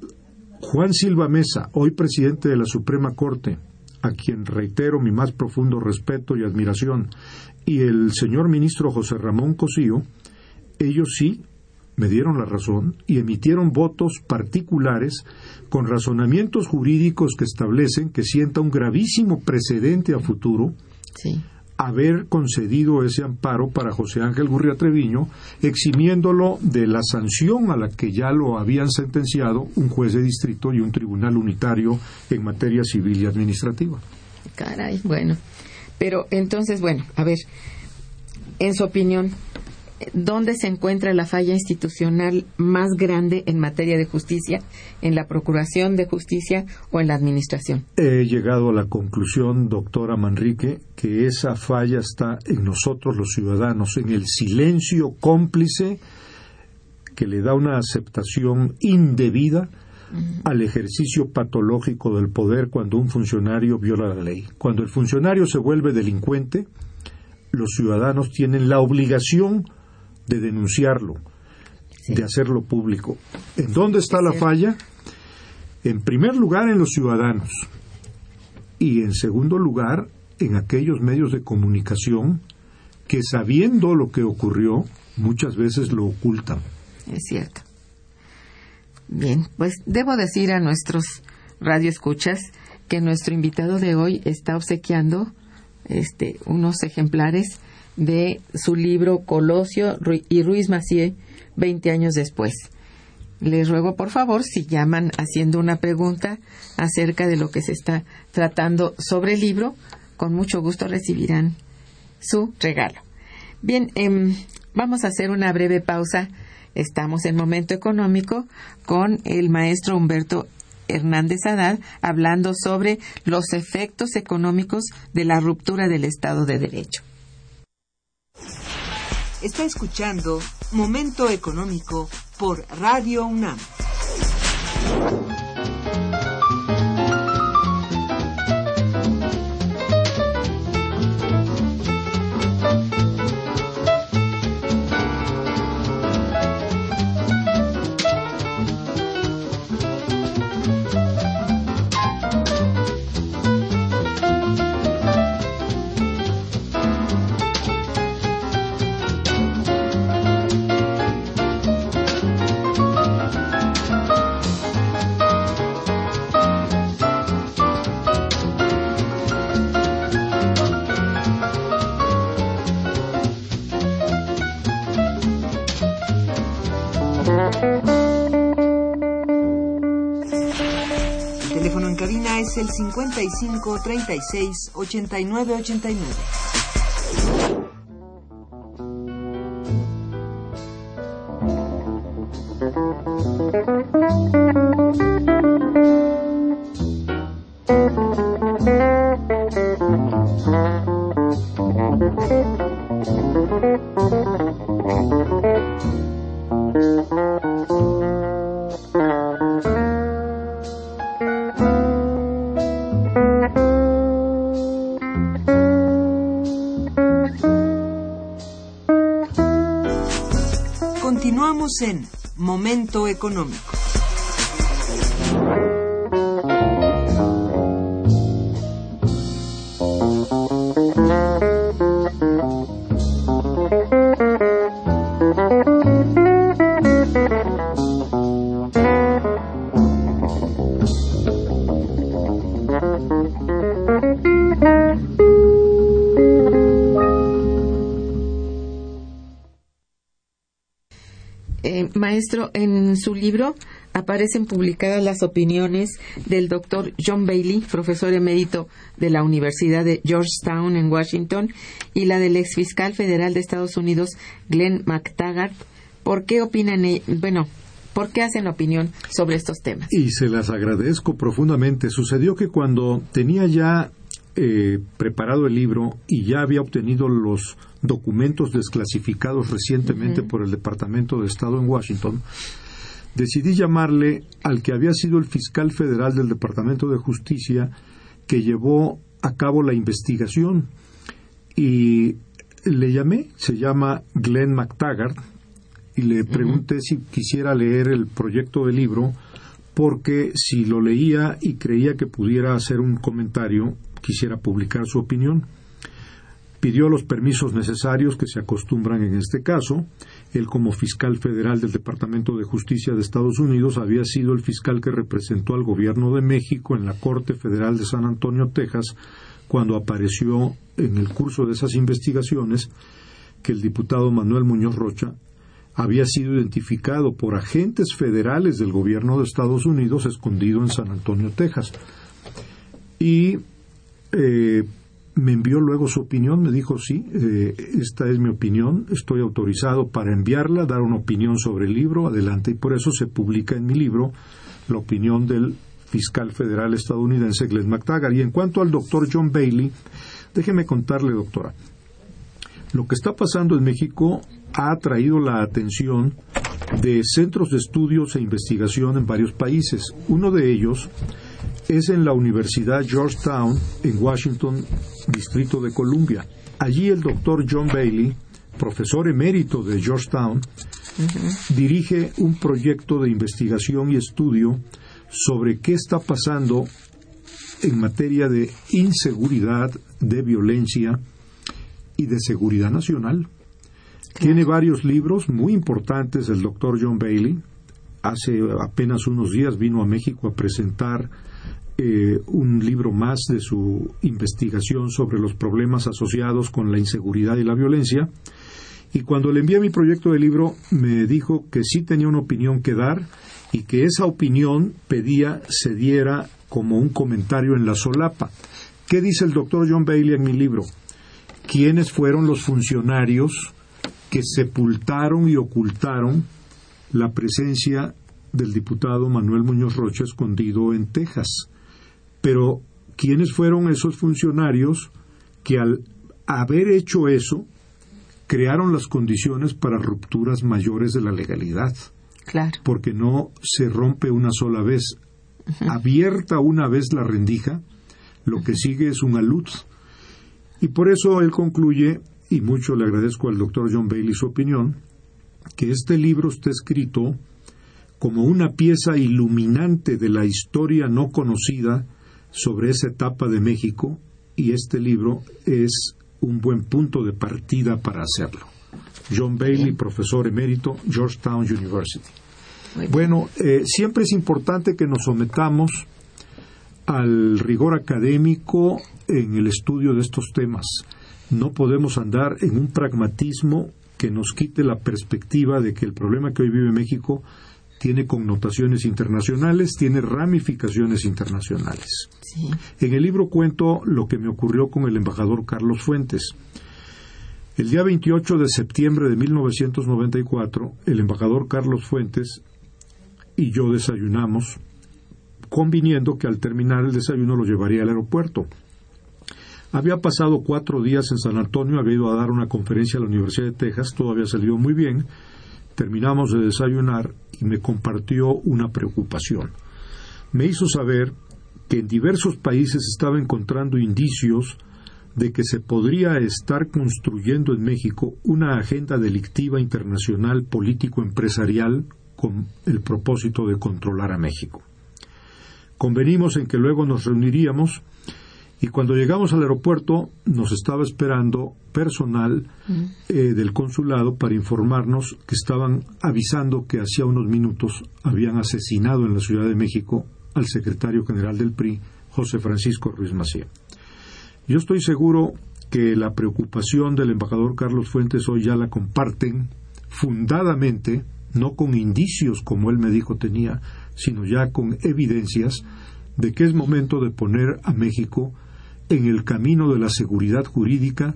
Juan Silva Mesa, hoy presidente de la Suprema Corte, a quien reitero mi más profundo respeto y admiración, y el señor ministro José Ramón Cosío, ellos sí me dieron la razón y emitieron votos particulares con razonamientos jurídicos que establecen que sienta un gravísimo precedente a futuro haber concedido ese amparo para José Ángel Gurria Treviño, eximiéndolo de la sanción a la que ya lo habían sentenciado un juez de distrito y un tribunal unitario en materia civil y administrativa.
Caray, bueno. Pero entonces, bueno, a ver, en su opinión, ¿dónde se encuentra la falla institucional más grande en materia de justicia? ¿En la Procuración de Justicia o en la Administración?
He llegado a la conclusión, doctora Manrique, que esa falla está en nosotros los ciudadanos, en el silencio cómplice que le da una aceptación indebida al ejercicio patológico del poder cuando un funcionario viola la ley. Cuando el funcionario se vuelve delincuente, los ciudadanos tienen la obligación de denunciarlo, de hacerlo público. ¿En dónde está la falla? En primer lugar, en los ciudadanos y en segundo lugar, en aquellos medios de comunicación que sabiendo lo que ocurrió, muchas veces lo ocultan.
Es cierto. Bien, pues debo decir a nuestros radioescuchas que nuestro invitado de hoy está obsequiando este, unos ejemplares de su libro Colosio y Ruiz Macié, 20 años después. Les ruego, por favor, si llaman haciendo una pregunta acerca de lo que se está tratando sobre el libro, con mucho gusto recibirán su regalo. Bien, em, vamos a hacer una breve pausa. Estamos en momento económico con el maestro Humberto Hernández Haddad hablando sobre los efectos económicos de la ruptura del Estado de Derecho.
Está escuchando Momento Económico por Radio UNAM. 55 36 89 89. Momento
en su libro aparecen publicadas las opiniones del doctor John Bailey, profesor emérito de la Universidad de Georgetown en Washington, y la del ex fiscal federal de Estados Unidos, Glenn McTaggart. ¿Por qué opinan, e-, bueno, ¿Por qué hacen opinión sobre estos temas?
Y se las agradezco profundamente. Sucedió que cuando tenía ya eh, preparado el libro y ya había obtenido los documentos desclasificados recientemente por el Departamento de Estado en Washington, decidí llamarle al que había sido el fiscal federal del Departamento de Justicia que llevó a cabo la investigación y le llamé, se llama Glenn McTaggart, y le pregunté si quisiera leer el proyecto de libro porque si lo leía y creía que pudiera hacer un comentario, quisiera publicar su opinión. Pidió los permisos necesarios que se acostumbran en este caso. Él, como fiscal federal del Departamento de Justicia de Estados Unidos, había sido el fiscal que representó al gobierno de México en la Corte Federal de San Antonio, Texas, cuando apareció en el curso de esas investigaciones que el diputado Manuel Muñoz Rocha había sido identificado por agentes federales del gobierno de Estados Unidos escondido en San Antonio, Texas. Y eh, me envió luego su opinión, me dijo, sí, eh, esta es mi opinión, estoy autorizado para enviarla, dar una opinión sobre el libro, adelante, y por eso se publica en mi libro la opinión del fiscal federal estadounidense Glenn McTaggart. Y en cuanto al doctor John Bailey, déjeme contarle, doctora, lo que está pasando en México ha atraído la atención de centros de estudios e investigación en varios países. Uno de ellos es en la Universidad Georgetown, en Washington, Distrito de Columbia. Allí el doctor John Bailey, profesor emérito de Georgetown, dirige un proyecto de investigación y estudio sobre qué está pasando en materia de inseguridad, de violencia y de seguridad nacional. Tiene varios libros muy importantes el doctor John Bailey. Hace apenas unos días vino a México a presentar eh, un libro más de su investigación sobre los problemas asociados con la inseguridad y la violencia. Y cuando le envié mi proyecto de libro, me dijo que sí tenía una opinión que dar y que esa opinión pedía se diera como un comentario en la solapa. ¿Qué dice el doctor John Bailey en mi libro? ¿Quiénes fueron los funcionarios que sepultaron y ocultaron la presencia del diputado Manuel Muñoz Rocha escondido en Texas? Pero, ¿quiénes fueron esos funcionarios que al haber hecho eso, crearon las condiciones para rupturas mayores de la legalidad?
Claro.
Porque no se rompe una sola vez. Abierta una vez la rendija, lo que sigue es una luz. Y por eso él concluye, y mucho le agradezco al doctor John Bailey su opinión, que este libro está escrito como una pieza iluminante de la historia no conocida sobre esa etapa de México y este libro es un buen punto de partida para hacerlo. John Bailey, profesor emérito, Georgetown University. Bueno, eh, siempre es importante que nos sometamos al rigor académico en el estudio de estos temas. No podemos andar en un pragmatismo que nos quite la perspectiva de que el problema que hoy vive México tiene connotaciones internacionales, tiene ramificaciones internacionales. En el libro cuento lo que me ocurrió con el embajador Carlos Fuentes. El día 28 de septiembre de 1994, el embajador Carlos Fuentes y yo desayunamos, conviniendo que al terminar el desayuno lo llevaría al aeropuerto. Había pasado cuatro días en San Antonio, había ido a dar una conferencia a la Universidad de Texas, todo había salido muy bien. Terminamos de desayunar y me compartió una preocupación. Me hizo saber que en diversos países estaba encontrando indicios de que se podría estar construyendo en México una agenda delictiva internacional político-empresarial con el propósito de controlar a México. Convenimos en que luego nos reuniríamos y cuando llegamos al aeropuerto nos estaba esperando personal eh, del consulado para informarnos que estaban avisando que hacía unos minutos habían asesinado en la Ciudad de México al secretario general del PRI, José Francisco Ruiz Macía. Yo estoy seguro que la preocupación del embajador Carlos Fuentes hoy ya la comparten fundadamente, no con indicios como él me dijo tenía, sino ya con evidencias de que es momento de poner a México en el camino de la seguridad jurídica,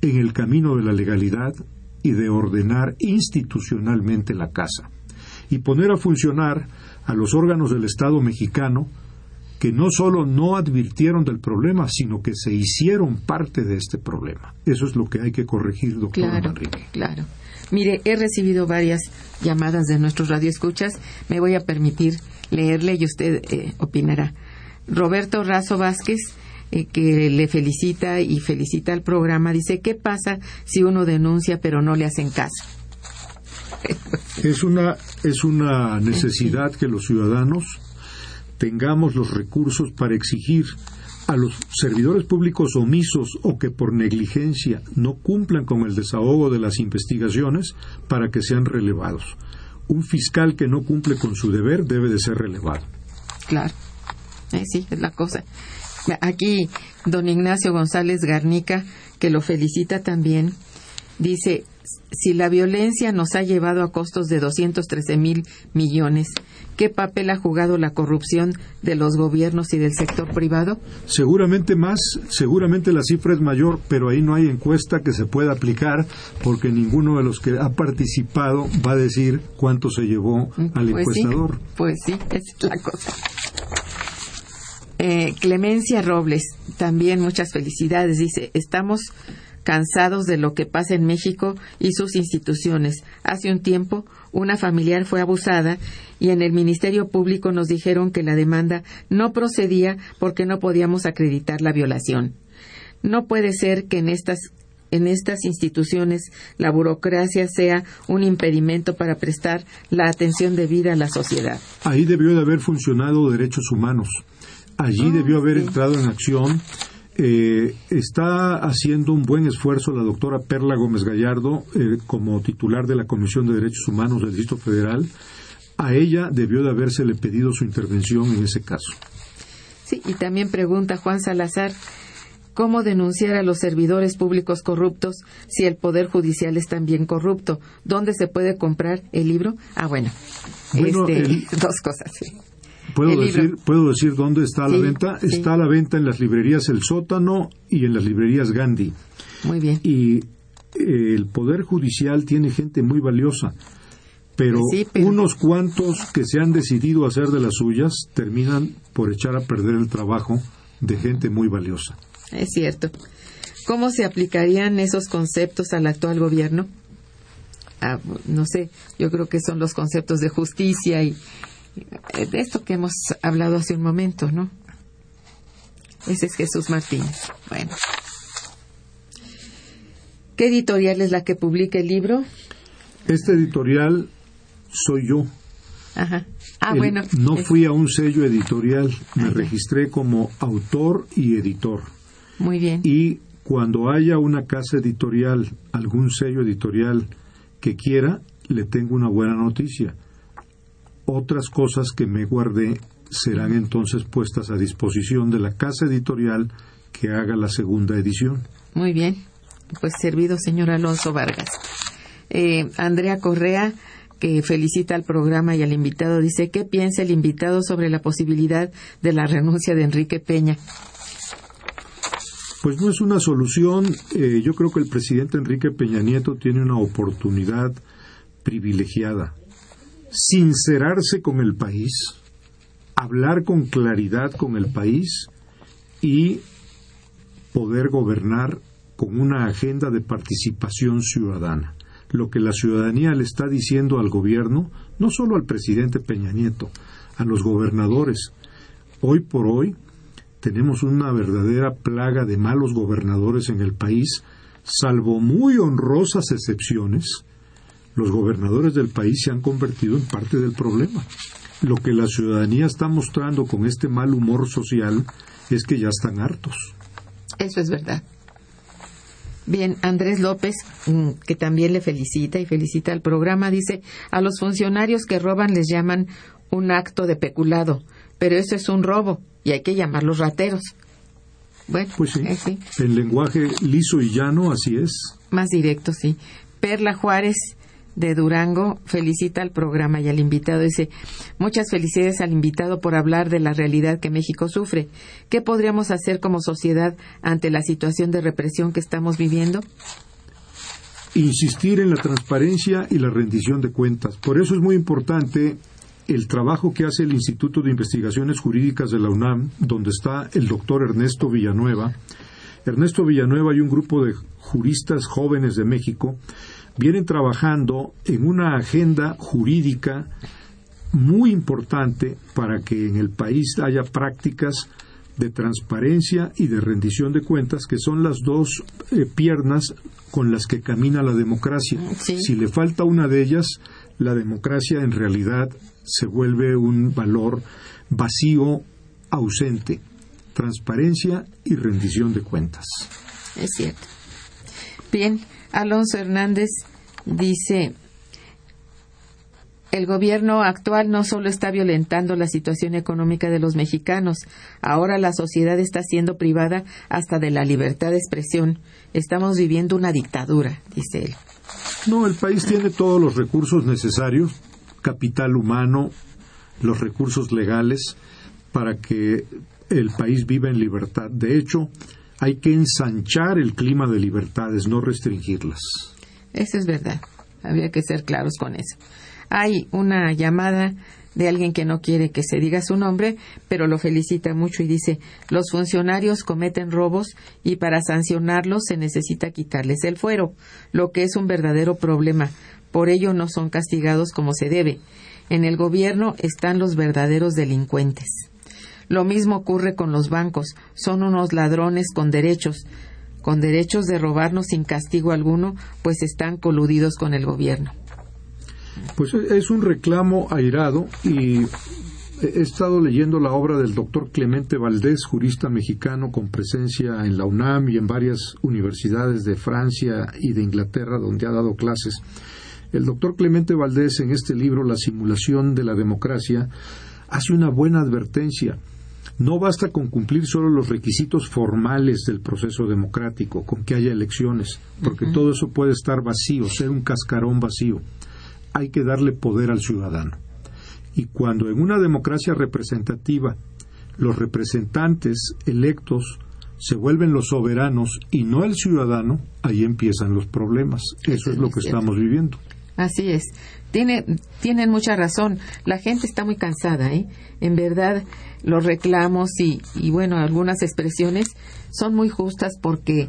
en el camino de la legalidad y de ordenar institucionalmente la casa, y poner a funcionar a los órganos del Estado mexicano que no solo no advirtieron del problema, sino que se hicieron parte de este problema. Eso es lo que hay que corregir, doctor
claro, Claro. Mire, he recibido varias llamadas de nuestros radioescuchas. Me voy a permitir leerle y usted eh, opinará. Roberto Razo Vázquez, eh, que le felicita y felicita al programa, dice, ¿qué pasa si uno denuncia pero no le hacen caso?
Es una, es una necesidad que los ciudadanos tengamos los recursos para exigir a los servidores públicos omisos o que por negligencia no cumplan con el desahogo de las investigaciones para que sean relevados. Un fiscal que no cumple con su deber debe de ser relevado.
Claro, eh, sí, es la cosa. Aquí don Ignacio González Garnica, que lo felicita también, dice, si la violencia nos ha llevado a costos de 213 mil millones, ¿qué papel ha jugado la corrupción de los gobiernos y del sector privado?
Seguramente más, seguramente la cifra es mayor, pero ahí no hay encuesta que se pueda aplicar porque ninguno de los que ha participado va a decir cuánto se llevó al pues encuestador.
pues sí, es la cosa. Eh, Clemencia Robles, también muchas felicidades. Dice, estamos cansados de lo que pasa en México y sus instituciones. Hace un tiempo, una familiar fue abusada y en el Ministerio Público nos dijeron que la demanda no procedía porque no podíamos acreditar la violación. No puede ser que en estas en estas instituciones la burocracia sea un impedimento para prestar la atención debida a la sociedad.
Ahí debió de haber funcionado derechos humanos. Allí ah, debió haber entrado en acción eh, está haciendo un buen esfuerzo la doctora Perla Gómez Gallardo eh, como titular de la Comisión de Derechos Humanos del Distrito Federal a ella debió de habérsele pedido su intervención en ese caso.
Sí, y también pregunta Juan Salazar, ¿cómo denunciar a los servidores públicos corruptos si el Poder Judicial es también corrupto? ¿Dónde se puede comprar el libro? Ah, bueno,
Bueno,
este,
el-
dos cosas, sí.
¿Puedo decir. ¿Puedo decir dónde está a la
Sí,
venta?
sí.
Está a la venta en las librerías El Sótano y en las librerías Gandhi.
Muy bien.
Y eh, el Poder Judicial tiene gente muy valiosa, pero,
Sí, pero-
unos cuantos que se han decidido hacer de las suyas terminan por echar a perder el trabajo de gente muy valiosa.
Es cierto. ¿Cómo se aplicarían esos conceptos al actual gobierno? Ah, no sé, yo creo que son los conceptos de justicia y de esto que hemos hablado hace un momento, ¿no? Ese es Jesús Martínez. Bueno. ¿Qué editorial es la que publica el libro?
Este editorial soy yo.
Ajá. Ah,
El-
bueno.
No fui a un sello editorial, me registré como autor y editor.
Muy bien.
Y cuando haya una casa editorial, algún sello editorial que quiera, le tengo una buena noticia. Otras cosas que me guardé serán entonces puestas a disposición de la casa editorial que haga la segunda edición.
Muy bien. Pues servido, señor Alonso Vargas. Eh, Andrea Correa, que felicita al programa y al invitado, dice, ¿qué piensa el invitado sobre la posibilidad de la renuncia de Enrique Peña?
Pues no es una solución. Eh, yo creo que el presidente Enrique Peña Nieto tiene una oportunidad privilegiada. Sincerarse con el país, hablar con claridad con el país y poder gobernar con una agenda de participación ciudadana. Lo que la ciudadanía le está diciendo al gobierno, no solo al presidente Peña Nieto, a los gobernadores. Hoy por hoy tenemos una verdadera plaga de malos gobernadores en el país, salvo muy honrosas excepciones, los gobernadores del país se han convertido en parte del problema. Lo que la ciudadanía está mostrando con este mal humor social es que ya están hartos.
Eso es verdad. Bien, Andrés López, mm, que también le felicita y felicita al programa, dice, a los funcionarios que roban les llaman un acto de peculado, pero eso es un robo y hay que llamarlos rateros. Bueno,
Pues sí,
eh, sí,
en lenguaje liso y llano así es.
más directo, sí. Perla Juárez de Durango felicita al programa y al invitado. Dice, muchas felicidades al invitado por hablar de la realidad que México sufre. ¿Qué podríamos hacer como sociedad ante la situación de represión que estamos viviendo?
insistir en la transparencia y la rendición de cuentas. Por eso es muy importante el trabajo que hace el Instituto de Investigaciones Jurídicas de la UNAM, donde está el doctor Ernesto Villanueva. Ernesto Villanueva y un grupo de juristas jóvenes de México vienen trabajando en una agenda jurídica muy importante para que en el país haya prácticas de transparencia y de rendición de cuentas, que son las dos eh, piernas con las que camina la democracia.
Sí.
Si le falta una de ellas, la democracia en realidad se vuelve un valor vacío, ausente. Transparencia y rendición de cuentas.
Es cierto. Bien, Alonso Hernández dice, el gobierno actual no solo está violentando la situación económica de los mexicanos, ahora la sociedad está siendo privada hasta de la libertad de expresión. Estamos viviendo una dictadura, dice él.
No, el país tiene todos los recursos necesarios, capital humano, los recursos legales, para que el país viva en libertad. De hecho, hay que ensanchar el clima de libertades, no restringirlas.
Eso es verdad. Habría que ser claros con eso. Hay una llamada de alguien que no quiere que se diga su nombre, pero lo felicita mucho y dice, los funcionarios cometen robos y para sancionarlos se necesita quitarles el fuero, lo que es un verdadero problema. Por ello no son castigados como se debe. En el gobierno están los verdaderos delincuentes. Lo mismo ocurre con los bancos. Son unos ladrones con derechos, con derechos de robarnos sin castigo alguno, pues están coludidos con el gobierno.
Pues es un reclamo airado y he estado leyendo la obra del doctor Clemente Valdés, jurista mexicano con presencia en la UNAM y en varias universidades de Francia y de Inglaterra donde ha dado clases. El doctor Clemente Valdés en este libro La simulación de la democracia hace una buena advertencia. No basta con cumplir solo los requisitos formales del proceso democrático, con que haya elecciones, porque todo eso puede estar vacío, ser un cascarón vacío. Hay que darle poder al ciudadano. Y cuando en una democracia representativa los representantes electos se vuelven los soberanos y no el ciudadano, ahí empiezan los problemas. Eso es lo que estamos viviendo.
Así es. Tiene, tienen mucha razón. La gente está muy cansada, ¿eh? En verdad, los reclamos y, y, bueno, algunas expresiones son muy justas porque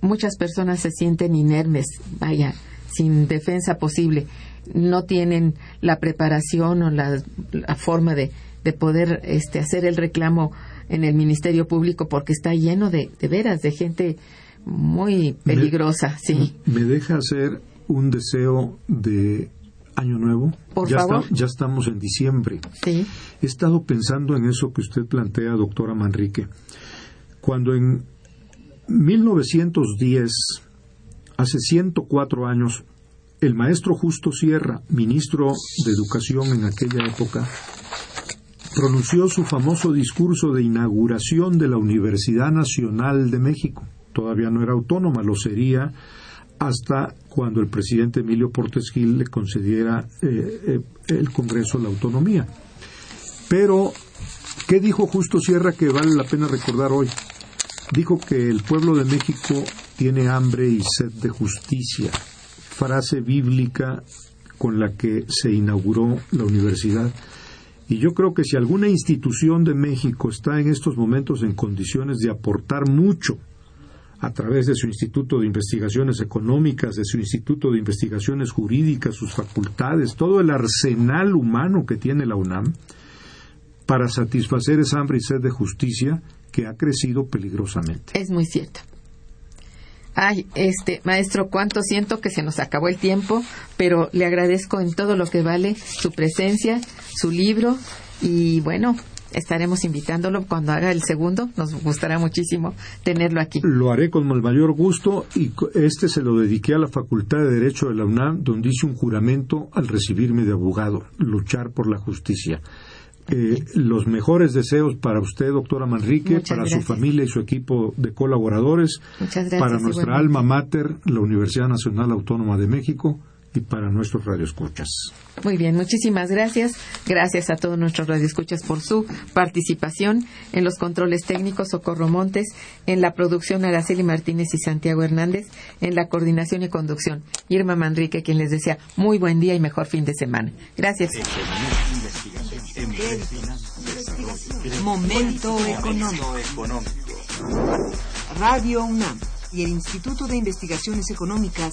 muchas personas se sienten inermes, vaya, sin defensa posible. No tienen la preparación o la, la forma de, de poder este, hacer el reclamo en el Ministerio Público porque está lleno de, de veras, de gente muy peligrosa,
me,
sí.
¿Me deja hacer un deseo de año nuevo?
Por
ya
favor.
Está, ya estamos en diciembre.
Sí.
He estado pensando en eso que usted plantea, doctora Manrique. Cuando en 1910, hace 104 años, el maestro Justo Sierra, ministro de Educación en aquella época, pronunció su famoso discurso de inauguración de la Universidad Nacional de México. Todavía no era autónoma, lo sería hasta cuando el presidente Emilio Portes Gil le concediera eh, eh, el Congreso la autonomía. Pero, ¿qué dijo Justo Sierra que vale la pena recordar hoy? Dijo que el pueblo de México tiene hambre y sed de justicia, frase bíblica con la que se inauguró la universidad. Y yo creo que si alguna institución de México está en estos momentos en condiciones de aportar mucho a través de su Instituto de Investigaciones Económicas, de su Instituto de Investigaciones Jurídicas, sus facultades, todo el arsenal humano que tiene la UNAM, para satisfacer esa hambre y sed de justicia que ha crecido peligrosamente.
Es muy cierto. Ay, este, maestro, cuánto siento que se nos acabó el tiempo, pero le agradezco en todo lo que vale su presencia, su libro y bueno, estaremos invitándolo cuando haga el segundo. Nos gustará muchísimo tenerlo aquí.
Lo haré con el mayor gusto y este se lo dediqué a la Facultad de Derecho de la UNAM, donde hice un juramento al recibirme de abogado, luchar por la justicia. Eh, los mejores deseos para usted, doctora Manrique,
Muchas
para
gracias.
su familia y su equipo de colaboradores,
gracias,
para nuestra
igualmente.
alma mater, la Universidad Nacional Autónoma de México, y para nuestros radioescuchas.
Muy bien, muchísimas gracias. Gracias a todos nuestros radioescuchas por su participación en los controles técnicos Socorro Montes, en la producción Araceli Martínez y Santiago Hernández, en la coordinación y conducción Irma Manrique, quien les desea muy buen día y mejor fin de semana. Gracias.
Momento económico. Radio UNAM y el Instituto de Investigaciones Económicas